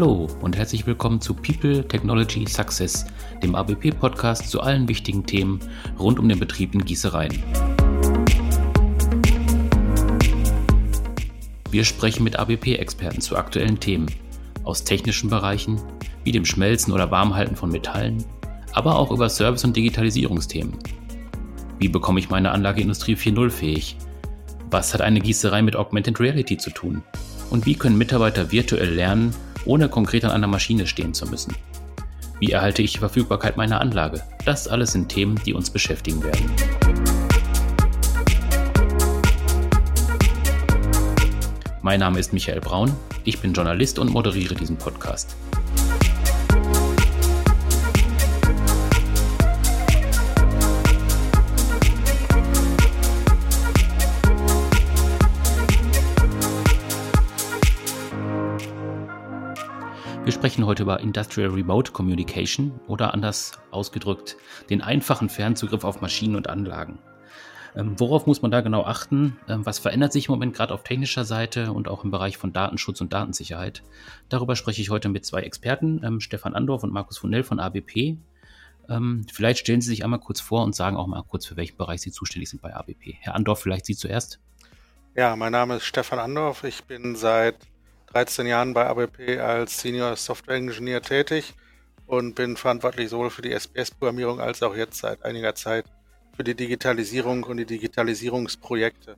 Hallo und herzlich willkommen zu People Technology Success, dem ABP-Podcast zu allen wichtigen Themen rund um den Betrieb in Gießereien. Wir sprechen mit ABP-Experten zu aktuellen Themen aus technischen Bereichen wie dem Schmelzen oder Warmhalten von Metallen, aber auch über Service- und Digitalisierungsthemen. Wie bekomme ich meine Anlage Industrie 4.0 fähig? Was hat eine Gießerei mit Augmented Reality zu tun? Und wie können Mitarbeiter virtuell lernen, ohne konkret an einer Maschine stehen zu müssen? Wie erhalte ich die Verfügbarkeit meiner Anlage? Das alles sind Themen, die uns beschäftigen werden. Mein Name ist Michael Braun, ich bin Journalist und moderiere diesen Podcast. Sprechen heute über Industrial Remote Communication oder anders ausgedrückt den einfachen Fernzugriff auf Maschinen und Anlagen. Ähm, worauf muss man da genau achten? Ähm, was verändert sich im Moment gerade auf technischer Seite und auch im Bereich von Datenschutz und Datensicherheit? Darüber spreche ich heute mit zwei Experten, ähm, Stefan Andorf und Markus Funell von ABP. Ähm, vielleicht stellen Sie sich einmal kurz vor und sagen auch mal kurz, für welchen Bereich Sie zuständig sind bei ABP. Herr Andorf, vielleicht Sie zuerst. Ja, mein Name ist Stefan Andorf. Ich bin seit 13 Jahren bei ABP als Senior Software Engineer tätig und bin verantwortlich sowohl für die SPS-Programmierung als auch jetzt seit einiger Zeit für die Digitalisierung und die Digitalisierungsprojekte.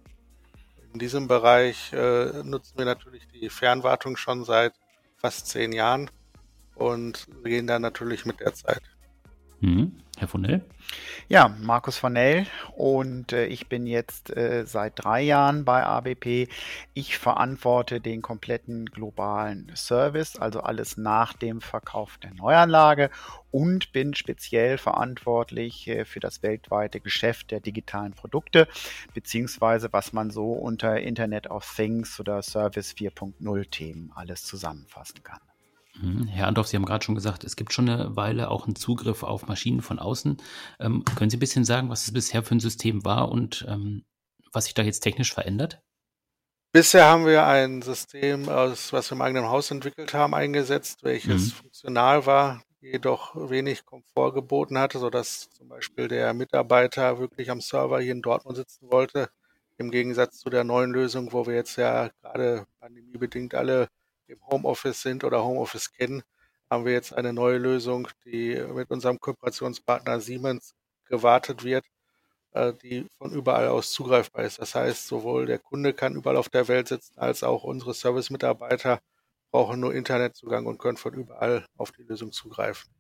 In diesem Bereich äh, nutzen wir natürlich die Fernwartung schon seit fast zehn Jahren und gehen da natürlich mit der Zeit. Mhm. Herr Vonell? Ja, Markus Vonell und äh, ich bin jetzt äh, seit drei Jahren bei ABP. Ich verantworte den kompletten globalen Service, also alles nach dem Verkauf der Neuanlage und bin speziell verantwortlich äh, für das weltweite Geschäft der digitalen Produkte, beziehungsweise was man so unter Internet of Things oder Service 4.0 Themen alles zusammenfassen kann. Mhm. Herr Andorf, Sie haben gerade schon gesagt, es gibt schon eine Weile auch einen Zugriff auf Maschinen von außen. Ähm, können Sie ein bisschen sagen, was es bisher für ein System war und ähm, was sich da jetzt technisch verändert? Bisher haben wir ein System, aus, was wir im eigenen Haus entwickelt haben, eingesetzt, welches mhm. funktional war, jedoch wenig Komfort geboten hatte, sodass zum Beispiel der Mitarbeiter wirklich am Server hier in Dortmund sitzen wollte. Im Gegensatz zu der neuen Lösung, wo wir jetzt ja gerade pandemiebedingt alle im Homeoffice sind oder Homeoffice kennen, haben wir jetzt eine neue Lösung, die mit unserem Kooperationspartner Siemens gewartet wird, äh, die von überall aus zugreifbar ist. Das heißt, sowohl der Kunde kann überall auf der Welt sitzen, als auch unsere Service-Mitarbeiter brauchen nur Internetzugang und können von überall auf die Lösung zugreifen.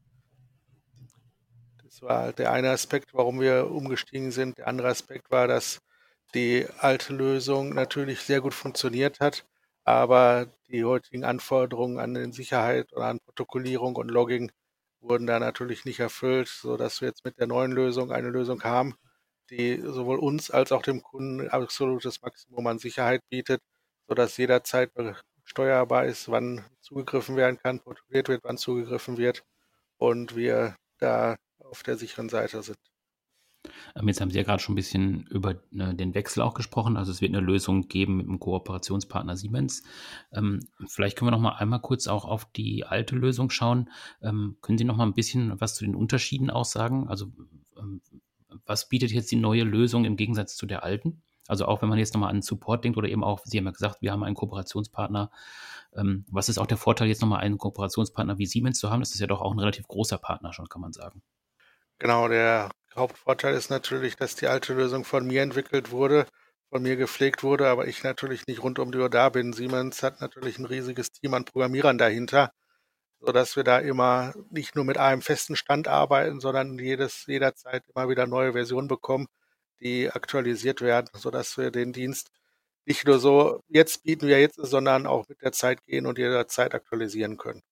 Das war der eine Aspekt, warum wir umgestiegen sind. Der andere Aspekt war, dass die alte Lösung natürlich sehr gut funktioniert hat, aber die heutigen Anforderungen an den Sicherheit oder an Protokollierung und Logging wurden da natürlich nicht erfüllt, sodass wir jetzt mit der neuen Lösung eine Lösung haben, die sowohl uns als auch dem Kunden absolutes Maximum an Sicherheit bietet, sodass jederzeit steuerbar ist, wann zugegriffen werden kann, protokolliert wird, wann zugegriffen wird und wir da auf der sicheren Seite sind. Ähm, jetzt haben Sie ja gerade schon ein bisschen über ne, den Wechsel auch gesprochen. Also es wird eine Lösung geben mit dem Kooperationspartner Siemens. Ähm, vielleicht können wir noch mal einmal kurz auch auf die alte Lösung schauen. Ähm, können Sie noch mal ein bisschen was zu den Unterschieden aussagen? Also was bietet jetzt die neue Lösung im Gegensatz zu der alten? Also auch wenn man jetzt nochmal an Support denkt oder eben auch, Sie haben ja gesagt, wir haben einen Kooperationspartner. was ist auch der Vorteil, jetzt nochmal einen Kooperationspartner wie Siemens zu haben? Das ist ja doch auch ein relativ großer Partner schon, kann man sagen. Genau, der Hauptvorteil ist natürlich, dass die alte Lösung von mir entwickelt wurde, von mir gepflegt wurde, aber ich natürlich nicht rund um die Uhr da bin. Siemens hat natürlich ein riesiges Team an Programmierern dahinter, sodass wir da immer nicht nur mit einem festen Stand arbeiten, sondern jedes, jederzeit immer wieder neue Versionen bekommen, die aktualisiert werden, sodass wir den Dienst nicht nur so jetzt bieten wir jetzt, sondern auch mit der Zeit gehen und jederzeit aktualisieren können.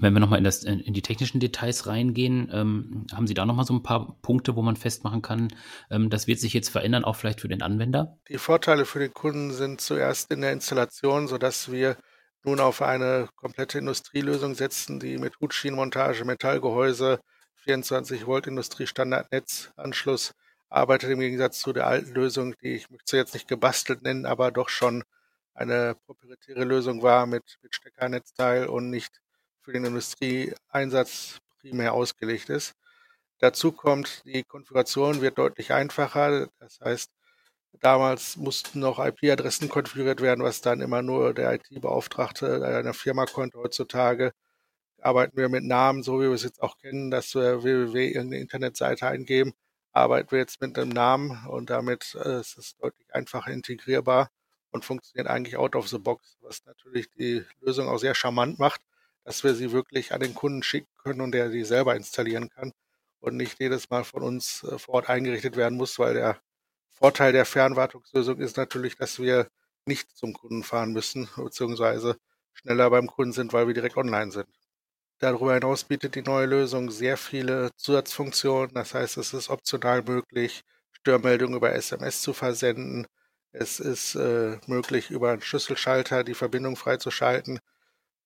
Wenn wir nochmal in, in die technischen Details reingehen, ähm, haben Sie da nochmal so ein paar Punkte, wo man festmachen kann, ähm, das wird sich jetzt verändern, auch vielleicht für den Anwender? Die Vorteile für den Kunden sind zuerst in der Installation, sodass wir nun auf eine komplette Industrielösung setzen, die mit Hutschienenmontage, Metallgehäuse, 24 Volt Industriestandardnetzanschluss arbeitet im Gegensatz zu der alten Lösung, die ich möchte jetzt nicht gebastelt nennen, aber doch schon eine proprietäre Lösung war mit, mit Steckernetzteil und nicht für den Industrieeinsatz primär ausgelegt ist. Dazu kommt, die Konfiguration wird deutlich einfacher. Das heißt, damals mussten noch IP-Adressen konfiguriert werden, was dann immer nur der IT-Beauftragte einer Firma konnte. Heutzutage arbeiten wir mit Namen, so wie wir es jetzt auch kennen, dass wir www irgendeine Internetseite eingeben, arbeiten wir jetzt mit einem Namen und damit äh, ist es deutlich einfacher integrierbar und funktioniert eigentlich out of the box, was natürlich die Lösung auch sehr charmant macht, dass wir sie wirklich an den Kunden schicken können und der sie selber installieren kann und nicht jedes Mal von uns äh, vor Ort eingerichtet werden muss, weil der Vorteil der Fernwartungslösung ist natürlich, dass wir nicht zum Kunden fahren müssen, beziehungsweise schneller beim Kunden sind, weil wir direkt online sind. Darüber hinaus bietet die neue Lösung sehr viele Zusatzfunktionen. Das heißt, es ist optional möglich, Störmeldungen über SMS zu versenden. Es ist äh, möglich, über einen Schlüsselschalter die Verbindung freizuschalten.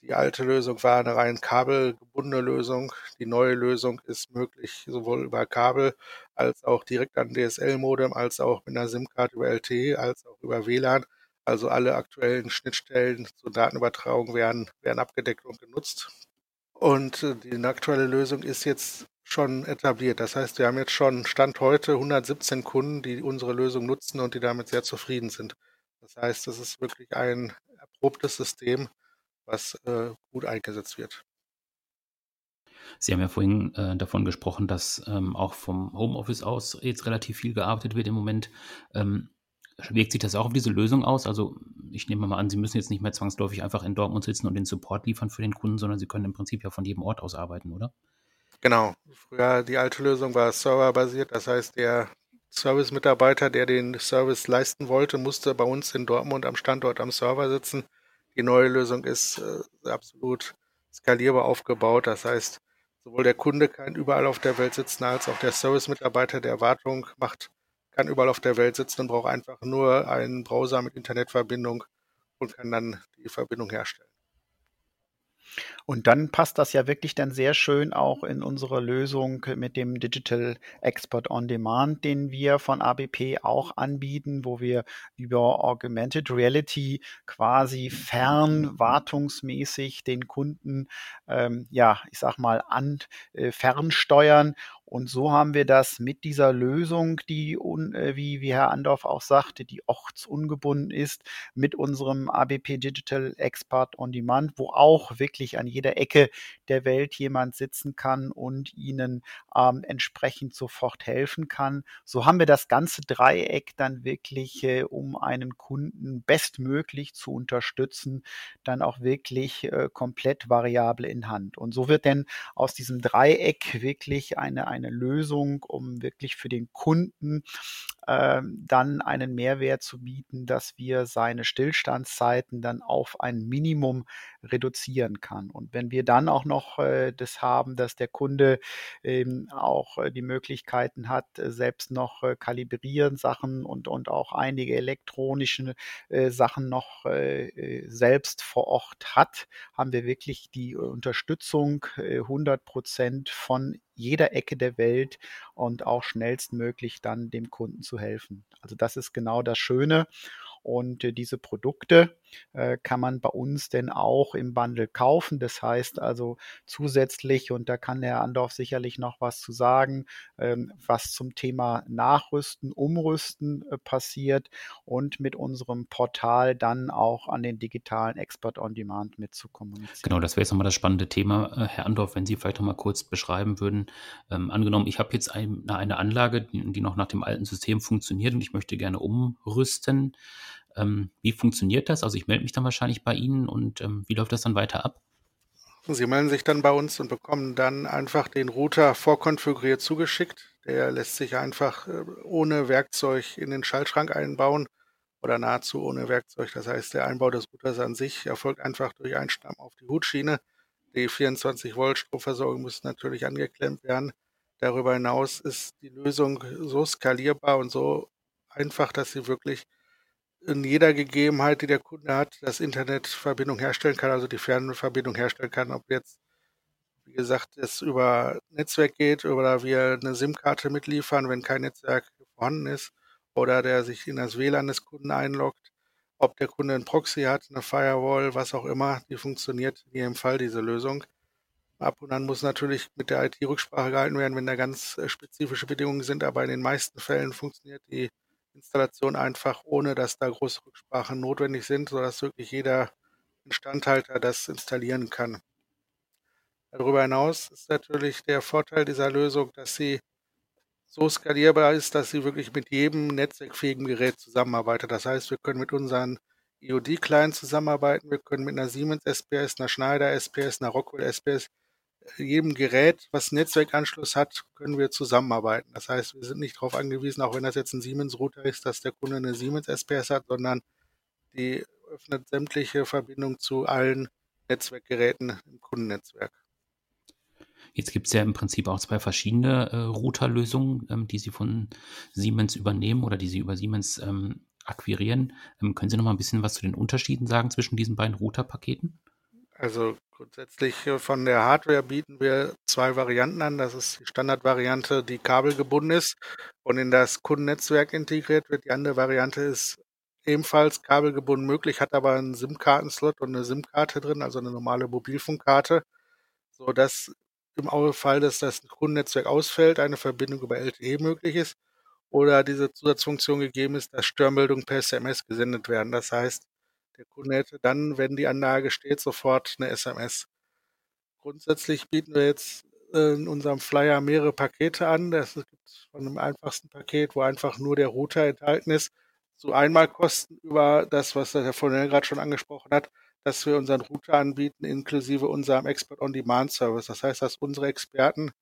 Die alte Lösung war eine rein kabelgebundene Lösung. Die neue Lösung ist möglich sowohl über Kabel als auch direkt an DSL-Modem, als auch mit einer SIM-Karte über LTE, als auch über WLAN. Also alle aktuellen Schnittstellen zur Datenübertragung werden, werden abgedeckt und genutzt. Und äh, die aktuelle Lösung ist jetzt schon etabliert. Das heißt, wir haben jetzt schon Stand heute 117 Kunden, die unsere Lösung nutzen und die damit sehr zufrieden sind. Das heißt, es ist wirklich ein erprobtes System, was äh, gut eingesetzt wird. Sie haben ja vorhin äh, davon gesprochen, dass ähm, auch vom Homeoffice aus jetzt relativ viel gearbeitet wird im Moment. Ähm, Wirkt sich das auch auf diese Lösung aus? Also ich nehme mal an, Sie müssen jetzt nicht mehr zwangsläufig einfach in Dortmund sitzen und den Support liefern für den Kunden, sondern Sie können im Prinzip ja von jedem Ort aus arbeiten, oder? Genau. Früher die alte Lösung war serverbasiert, das heißt, der Service-Mitarbeiter, der den Service leisten wollte, musste bei uns in Dortmund am Standort am Server sitzen. Die neue Lösung ist äh, absolut skalierbar aufgebaut. Das heißt, sowohl der Kunde kann überall auf der Welt sitzen, als auch der Service-Mitarbeiter der Wartung macht kann überall auf der Welt sitzen und braucht einfach nur einen Browser mit Internetverbindung und kann dann die Verbindung herstellen. Und dann passt das ja wirklich dann sehr schön auch in unsere Lösung mit dem Digital Export on Demand, den wir von ABP auch anbieten, wo wir über Augmented Reality quasi fernwartungsmäßig den Kunden, ähm, ja, ich sag mal, an, äh, fernsteuern. Und so haben wir das mit dieser Lösung, die, äh, wie, wie Herr Andorf auch sagte, die ortsungebunden ist, mit unserem ABP Digital Expert on Demand, wo auch wirklich an jeder Ecke der Welt jemand sitzen kann und ihnen ähm, entsprechend sofort helfen kann. So haben wir das ganze Dreieck dann wirklich, äh, um einen Kunden bestmöglich zu unterstützen, dann auch wirklich äh, komplett variabel in Hand. Und so wird denn aus diesem Dreieck wirklich eine, eine eine Lösung, um wirklich für den Kunden äh, dann einen Mehrwert zu bieten, dass wir seine Stillstandszeiten dann auf ein Minimum reduzieren kann. Und wenn wir dann auch noch äh, das haben, dass der Kunde ähm, auch äh, die Möglichkeiten hat, äh, selbst noch kalibrieren Sachen und, und auch einige elektronische Sachen noch selbst vor Ort hat, haben wir wirklich die Unterstützung 100 Prozent von jeder Ecke der Welt und auch schnellstmöglich dann dem Kunden zu helfen. Also das ist genau das Schöne. Und äh, diese Produkte äh, kann man bei uns denn auch im Bundle kaufen. Das heißt also zusätzlich, und da kann der Andorf sicherlich noch was zu sagen, ähm, was zum Thema Nachrüsten, Umrüsten äh, passiert und mit unserem Portal dann auch an den digitalen Expert on Demand mitzukommunizieren. Genau, das wäre jetzt nochmal das spannende Thema, Herr Andorf, wenn Sie vielleicht nochmal kurz beschreiben würden. Ähm, angenommen, ich habe jetzt ein, eine Anlage, die noch nach dem alten System funktioniert und ich möchte gerne umrüsten. Ähm, wie funktioniert das? Also ich melde mich dann wahrscheinlich bei Ihnen und ähm, wie läuft das dann weiter ab? Sie melden sich dann bei uns und bekommen dann einfach den Router vorkonfiguriert zugeschickt. Der lässt sich einfach äh, ohne Werkzeug in den Schaltschrank einbauen oder nahezu ohne Werkzeug. Das heißt, der Einbau des Routers an sich erfolgt einfach durch Einstamm auf die Hutschiene. Die 24 Volt Stromversorgung muss natürlich angeklemmt werden. Darüber hinaus ist die Lösung so skalierbar und so einfach, dass sie wirklich in jeder Gegebenheit, die der Kunde hat, das Internetverbindung herstellen kann, also die Fernverbindung herstellen kann, ob jetzt, wie gesagt, es über Netzwerk geht oder wir eine SIM-Karte mitliefern, wenn kein Netzwerk vorhanden ist, oder der sich in das WLAN des Kunden einloggt. ob der Kunde ein Proxy hat, eine Firewall, was auch immer, die funktioniert in jedem Fall, diese Lösung. Ab und an muss natürlich mit der IT Rücksprache gehalten werden, wenn da ganz äh, spezifische Bedingungen sind, aber in den meisten Fällen funktioniert die Installation einfach, ohne dass da große Rücksprachen notwendig sind, sodass wirklich jeder Instandhalter das installieren kann. Darüber hinaus ist natürlich der Vorteil dieser Lösung, dass sie so skalierbar ist, dass sie wirklich mit jedem netzwerkfähigen Gerät zusammenarbeitet. Das heißt, wir können mit unseren IOD-Clients zusammenarbeiten, wir können mit einer Siemens SPS, einer Schneider SPS, einer Rockwell SPS, jedem Gerät, was Netzwerkanschluss hat, können wir zusammenarbeiten. Das heißt, wir sind nicht darauf angewiesen, auch wenn das jetzt ein Siemens-Router ist, dass der Kunde eine Siemens SPS hat, sondern die öffnet sämtliche Verbindungen zu allen Netzwerkgeräten im Kundennetzwerk. Jetzt gibt es ja im Prinzip auch zwei verschiedene äh, Routerlösungen, ähm, die Sie von Siemens übernehmen oder die Sie über Siemens ähm, akquirieren. Ähm, können Sie noch mal ein bisschen was zu den Unterschieden sagen zwischen diesen beiden Routerpaketen? Also grundsätzlich äh, von der Hardware bieten wir zwei Varianten an. Das ist die Standardvariante, die kabelgebunden ist und in das Kundennetzwerk integriert wird. Die andere Variante ist ebenfalls kabelgebunden möglich, hat aber einen SIM-Kartenslot und eine SIM-Karte drin, also eine normale Mobilfunkkarte, sodass im Fall, dass das Kundennetzwerk ausfällt, eine Verbindung über LTE möglich ist oder diese Zusatzfunktion gegeben ist, dass Störmeldungen per SMS gesendet werden. Das heißt, der Kunde hätte dann, wenn die Anlage steht, sofort eine SMS. Grundsätzlich bieten wir jetzt äh, in unserem Flyer mehrere Pakete an. Das gibt von dem einfachsten Paket, wo einfach nur der Router enthalten ist, zu Einmalkosten über das, was der Herr Fonell gerade schon angesprochen hat, dass wir unseren Router anbieten, inklusive unserem Expert-on-Demand-Service. Das heißt, dass unsere Experten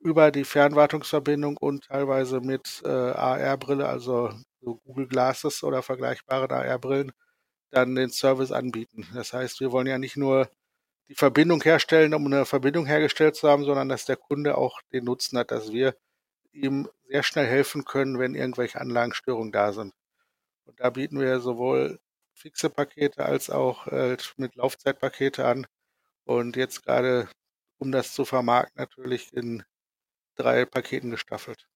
über die Fernwartungsverbindung und teilweise mit äh, AR-Brille, also so Google Glasses oder vergleichbaren AR-Brillen, dann den Service anbieten. Das heißt, wir wollen ja nicht nur die Verbindung herstellen, um eine Verbindung hergestellt zu haben, sondern dass der Kunde auch den Nutzen hat, dass wir ihm sehr schnell helfen können, wenn irgendwelche Anlagenstörungen da sind. Und da bieten wir sowohl fixe Pakete als auch äh, mit Laufzeitpakete an. Und jetzt gerade, um das zu vermarkten, natürlich in drei Paketen gestaffelt.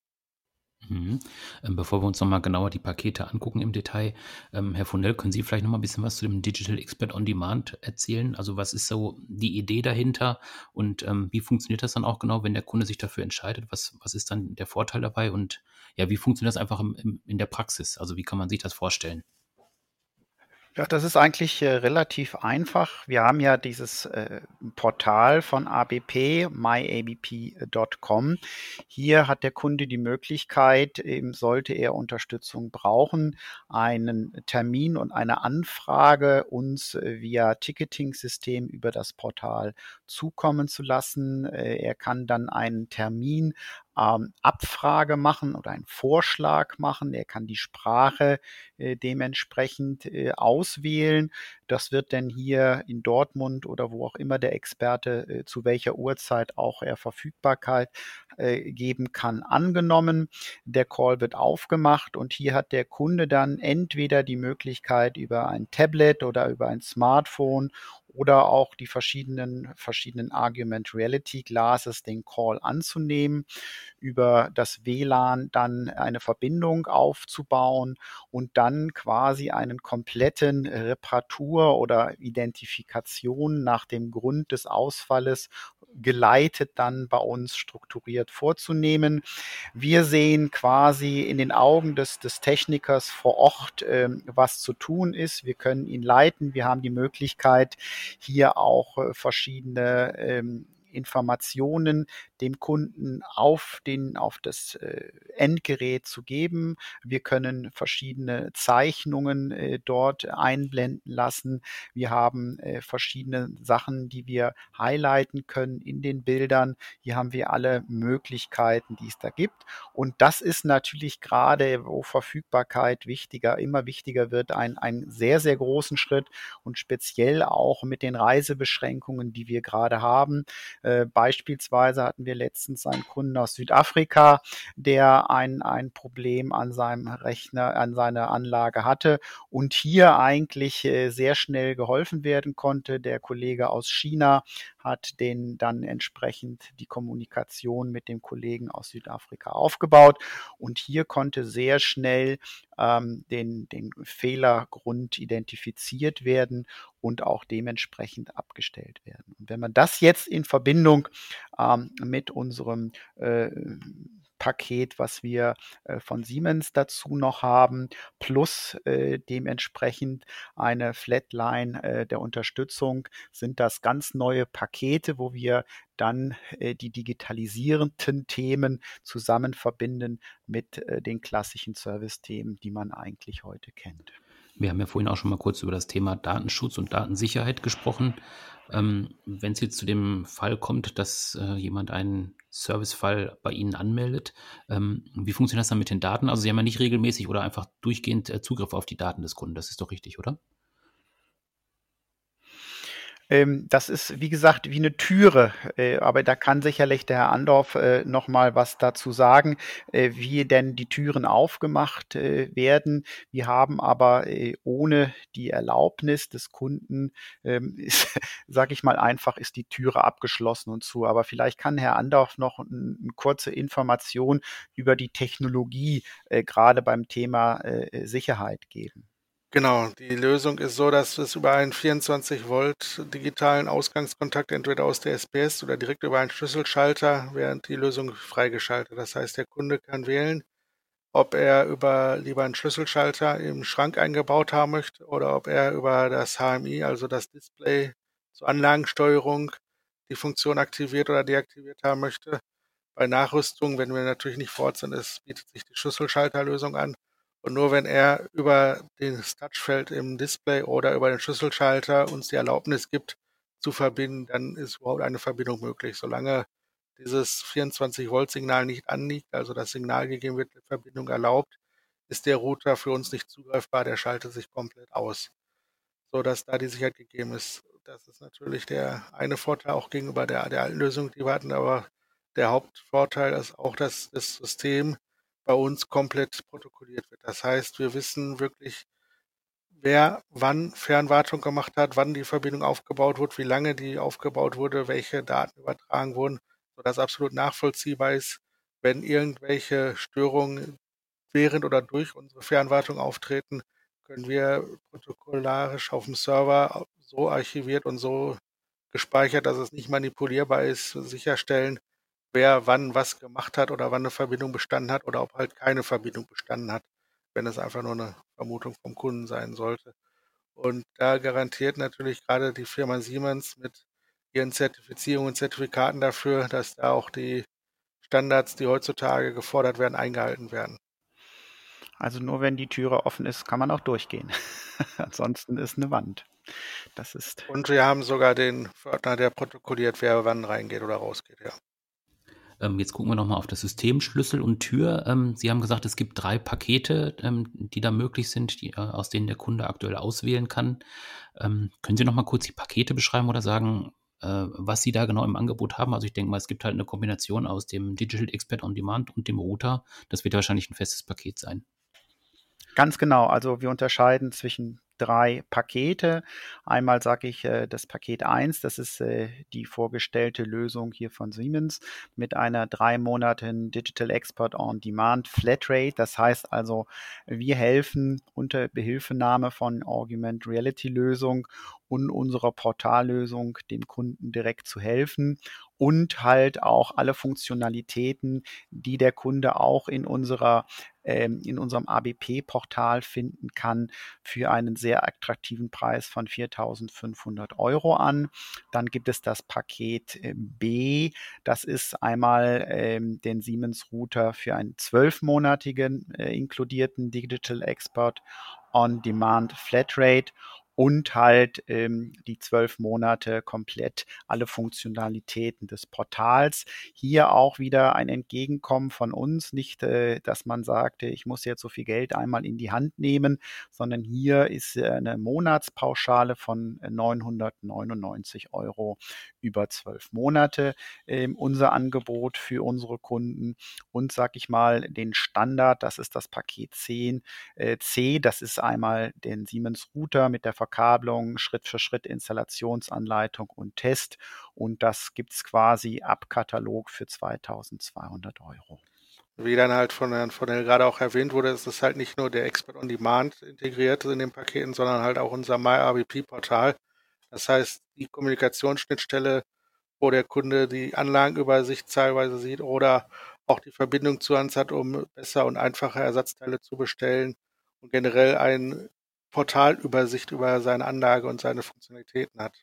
Mhm. Ähm, bevor wir uns nochmal genauer die Pakete angucken im Detail, ähm, Herr Fundell, können Sie vielleicht nochmal ein bisschen was zu dem Digital Expert on Demand erzählen? Also was ist so die Idee dahinter und ähm, wie funktioniert das dann auch genau, wenn der Kunde sich dafür entscheidet? Was, was ist dann der Vorteil dabei und ja, wie funktioniert das einfach im, in der Praxis? Also wie kann man sich das vorstellen? Ja, das ist eigentlich äh, relativ einfach. Wir haben ja dieses äh, Portal von ABP, myabp.com. Hier hat der Kunde die Möglichkeit, eben sollte er Unterstützung brauchen, einen Termin und eine Anfrage uns äh, via Ticketing-System über das Portal zukommen zu lassen. Äh, er kann dann einen Termin ähm, Abfrage machen oder einen Vorschlag machen. Er kann die Sprache äh, dementsprechend äh, auswählen. Das wird dann hier in Dortmund oder wo auch immer der Experte äh, zu welcher Uhrzeit auch er Verfügbarkeit äh, geben kann, angenommen. Der Call wird aufgemacht und hier hat der Kunde dann entweder die Möglichkeit über ein Tablet oder über ein Smartphone oder auch die verschiedenen, verschiedenen Argument Reality Glasses den Call anzunehmen, über das WLAN dann eine Verbindung aufzubauen und dann quasi einen kompletten Reparatur oder Identifikation nach dem Grund des Ausfalles geleitet dann bei uns strukturiert vorzunehmen. Wir sehen quasi in den Augen des, des Technikers vor Ort, ähm, was zu tun ist. Wir können ihn leiten. Wir haben die Möglichkeit, hier auch äh, verschiedene ähm, Informationen dem Kunden auf den, auf das äh, Endgerät zu geben. Wir können verschiedene Zeichnungen äh, dort einblenden lassen. Wir haben äh, verschiedene Sachen, die wir highlighten können in den Bildern. Hier haben wir alle Möglichkeiten, die es da gibt. Und das ist natürlich gerade, wo Verfügbarkeit wichtiger, immer wichtiger wird, ein, ein sehr, sehr großen Schritt und speziell auch mit den Reisebeschränkungen, die wir gerade haben. Äh, beispielsweise hatten wir letztens einen Kunden aus Südafrika, der ein, ein Problem an seinem Rechner, an seiner Anlage hatte und hier eigentlich äh, sehr schnell geholfen werden konnte. Der Kollege aus China hat den dann entsprechend die Kommunikation mit dem Kollegen aus Südafrika aufgebaut und hier konnte sehr schnell ähm, den, den Fehlergrund identifiziert werden und auch dementsprechend abgestellt werden. Und wenn man das jetzt in Verbindung ähm, mit unserem äh, Paket, was wir äh, von Siemens dazu noch haben, plus äh, dementsprechend eine Flatline äh, der Unterstützung, sind das ganz neue Pakete, wo wir dann äh, die digitalisierenden Themen zusammen verbinden mit äh, den klassischen Service-Themen, die man eigentlich heute kennt. Wir haben ja vorhin auch schon mal kurz über das Thema Datenschutz und Datensicherheit gesprochen. Ähm, Wenn es jetzt zu dem Fall kommt, dass äh, jemand einen Servicefall bei Ihnen anmeldet, ähm, wie funktioniert das dann mit den Daten? Also Sie haben ja nicht regelmäßig oder einfach durchgehend äh, Zugriff auf die Daten des Kunden. Das ist doch richtig, oder? Ähm, das ist, wie gesagt, wie eine Türe. Äh, aber da kann sicherlich der Herr Andorf äh, noch mal was dazu sagen, äh, wie denn die Türen aufgemacht äh, werden. Wir haben aber äh, ohne die Erlaubnis des Kunden, ähm, sage ich mal einfach, ist die Türe abgeschlossen und zu. Aber vielleicht kann Herr Andorf noch eine kurze Information über die Technologie äh, gerade beim Thema äh, Sicherheit geben. Genau, die Lösung ist so, dass es über einen 24 Volt digitalen Ausgangskontakt entweder aus der SPS oder direkt über einen Schlüsselschalter während die Lösung freigeschaltet. Das heißt, der Kunde kann wählen, ob er über lieber einen Schlüsselschalter im Schrank eingebaut haben möchte oder ob er über das HMI, also das Display zur Anlagensteuerung, die Funktion aktiviert oder deaktiviert haben möchte. Bei Nachrüstung, wenn wir natürlich nicht vor Ort sind, ist, bietet sich die Schlüsselschalterlösung an. Und nur wenn er über das Touchfeld im Display oder über den Schlüsselschalter uns die Erlaubnis gibt, zu verbinden, dann ist überhaupt eine Verbindung möglich. Solange dieses 24-Volt-Signal nicht anliegt, also das Signal gegeben wird, die Verbindung erlaubt, ist der Router für uns nicht zugreifbar, der schaltet sich komplett aus, so dass da die Sicherheit gegeben ist. Das ist natürlich der eine Vorteil auch gegenüber der, der alten Lösung, die wir hatten, aber der Hauptvorteil ist auch, dass das System bei uns komplett protokolliert wird. Das heißt, wir wissen wirklich, wer wann Fernwartung gemacht hat, wann die Verbindung aufgebaut wurde, wie lange die aufgebaut wurde, welche Daten übertragen wurden, sodass absolut nachvollziehbar ist, wenn irgendwelche Störungen während oder durch unsere Fernwartung auftreten, können wir protokollarisch auf dem Server so archiviert und so gespeichert, dass es nicht manipulierbar ist, sicherstellen, wer wann was gemacht hat oder wann eine Verbindung bestanden hat oder ob halt keine Verbindung bestanden hat, wenn es einfach nur eine Vermutung vom Kunden sein sollte. Und da garantiert natürlich gerade die Firma Siemens mit ihren Zertifizierungen und Zertifikaten dafür, dass da auch die Standards, die heutzutage gefordert werden, eingehalten werden. Also nur wenn die Türe offen ist, kann man auch durchgehen. Ansonsten ist eine Wand. Das ist. Und wir haben sogar den Pförtner, der protokolliert, wer wann reingeht oder rausgeht, ja. Ähm, jetzt gucken wir nochmal auf das System Schlüssel und Tür. Ähm, Sie haben gesagt, es gibt drei Pakete, ähm, die da möglich sind, die, äh, aus denen der Kunde aktuell auswählen kann. Ähm, können Sie nochmal kurz die Pakete beschreiben oder sagen, äh, was Sie da genau im Angebot haben? Also ich denke mal, es gibt halt eine Kombination aus dem Digital Expert on Demand und dem Router. Das wird wahrscheinlich ein festes Paket sein. Ganz genau. Also wir unterscheiden zwischen drei Pakete. Einmal sage ich äh, das Paket 1, das ist äh, die vorgestellte Lösung hier von Siemens mit einer drei Monaten Digital Export on Demand Flatrate. Das heißt also, wir helfen unter Behilfenahme von Augment Reality Lösung und unserer Portallösung dem Kunden direkt zu helfen und halt auch alle Funktionalitäten, die der Kunde auch in unserer ähm, in unserem ABP-Portal finden kann, für einen sehr attraktiven Preis von 4.500 Euro an. Dann gibt es das Paket äh, B. Das ist einmal ähm, den Siemens Router für einen zwölfmonatigen äh, inkludierten Digital Export On-Demand Flatrate und halt ähm, die zwölf Monate komplett alle Funktionalitäten des Portals. Hier auch wieder ein Entgegenkommen von uns, nicht, äh, dass man sagte, ich muss jetzt so viel Geld einmal in die Hand nehmen, sondern hier ist äh, eine Monatspauschale von 999 Euro über zwölf Monate äh, unser Angebot für unsere Kunden und sag ich mal den Standard, das ist das Paket 10 äh, C, das ist einmal den Siemens Router mit der Verkabelung, Schritt für Schritt Installationsanleitung und Test und das gibt es quasi ab Katalog für 2200 Euro. Wie dann halt von Herrn Fonnell gerade auch erwähnt wurde, ist es halt nicht nur der Expert on Demand integriert in den Paketen, sondern halt auch unser MyRBP-Portal. Das heißt, die Kommunikationsschnittstelle, wo der Kunde die Anlagenübersicht teilweise sieht oder auch die Verbindung zu uns hat, um besser und einfacher Ersatzteile zu bestellen und generell eine Portalübersicht über seine Anlage und seine Funktionalitäten hat.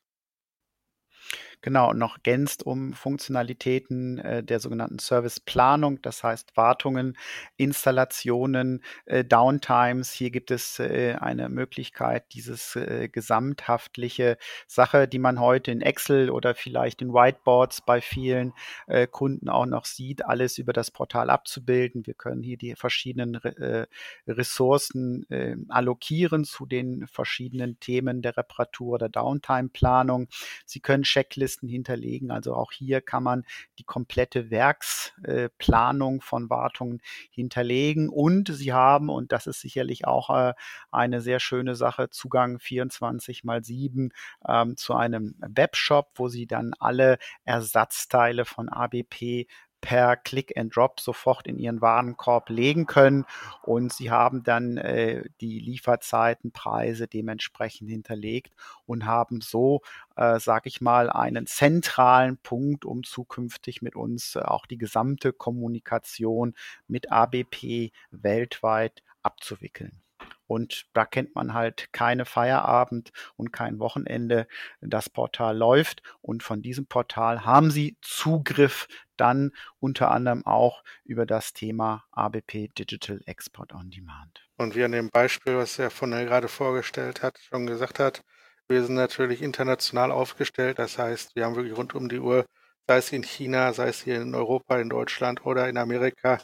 Genau, noch gänzt um Funktionalitäten äh, der sogenannten Serviceplanung, das heißt Wartungen, Installationen, äh, Downtimes. Hier gibt es äh, eine Möglichkeit, dieses äh, gesamthaftliche Sache, die man heute in Excel oder vielleicht in Whiteboards bei vielen äh, Kunden auch noch sieht, alles über das Portal abzubilden. Wir können hier die verschiedenen äh, Ressourcen allokieren zu den verschiedenen Themen der Reparatur oder Downtime-Planung. Sie können Checklisten Checklisten hinterlegen. Also auch hier kann man die komplette Werksplanung von Wartungen hinterlegen. Und Sie haben, und das ist sicherlich auch äh, eine sehr schöne Sache, Zugang 24 mal 7 ähm, zu einem Webshop, wo Sie dann alle Ersatzteile von ABP per Click and Drop sofort in ihren Warenkorb legen können und sie haben dann äh, die Lieferzeiten, Preise dementsprechend hinterlegt und haben so, äh, sage ich mal, einen zentralen Punkt, um zukünftig mit uns äh, auch die gesamte Kommunikation mit ABP weltweit abzuwickeln. Und da kennt man halt keine Feierabend und kein Wochenende. Das Portal läuft und von diesem Portal haben Sie Zugriff dann unter anderem auch über das Thema ABP Digital Export on Demand. Und wie an dem Beispiel, was Herr von der gerade vorgestellt hat, schon gesagt hat, wir sind natürlich international aufgestellt. Das heißt, wir haben wirklich rund um die Uhr, sei es in China, sei es hier in Europa, in Deutschland oder in Amerika,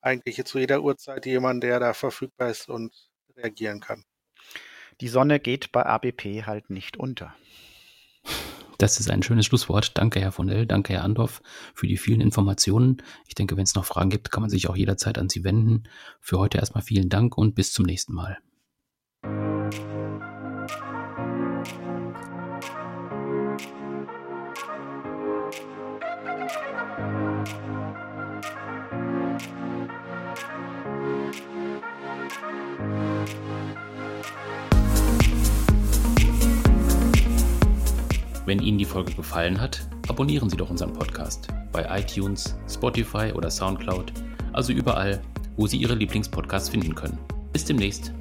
eigentlich zu jeder Uhrzeit jemand, der da verfügbar ist und reagieren kann. Die Sonne geht bei ABP halt nicht unter. Das ist ein schönes Schlusswort. Danke, Herr von L. Danke, Herr Andorf, für die vielen Informationen. Ich denke, wenn es noch Fragen gibt, kann man sich auch jederzeit an Sie wenden. Für heute erstmal vielen Dank und bis zum nächsten Mal. Wenn Ihnen die Folge gefallen hat, abonnieren Sie doch unseren Podcast bei iTunes, Spotify oder SoundCloud, also überall, wo Sie Ihre Lieblingspodcasts finden können. Bis demnächst.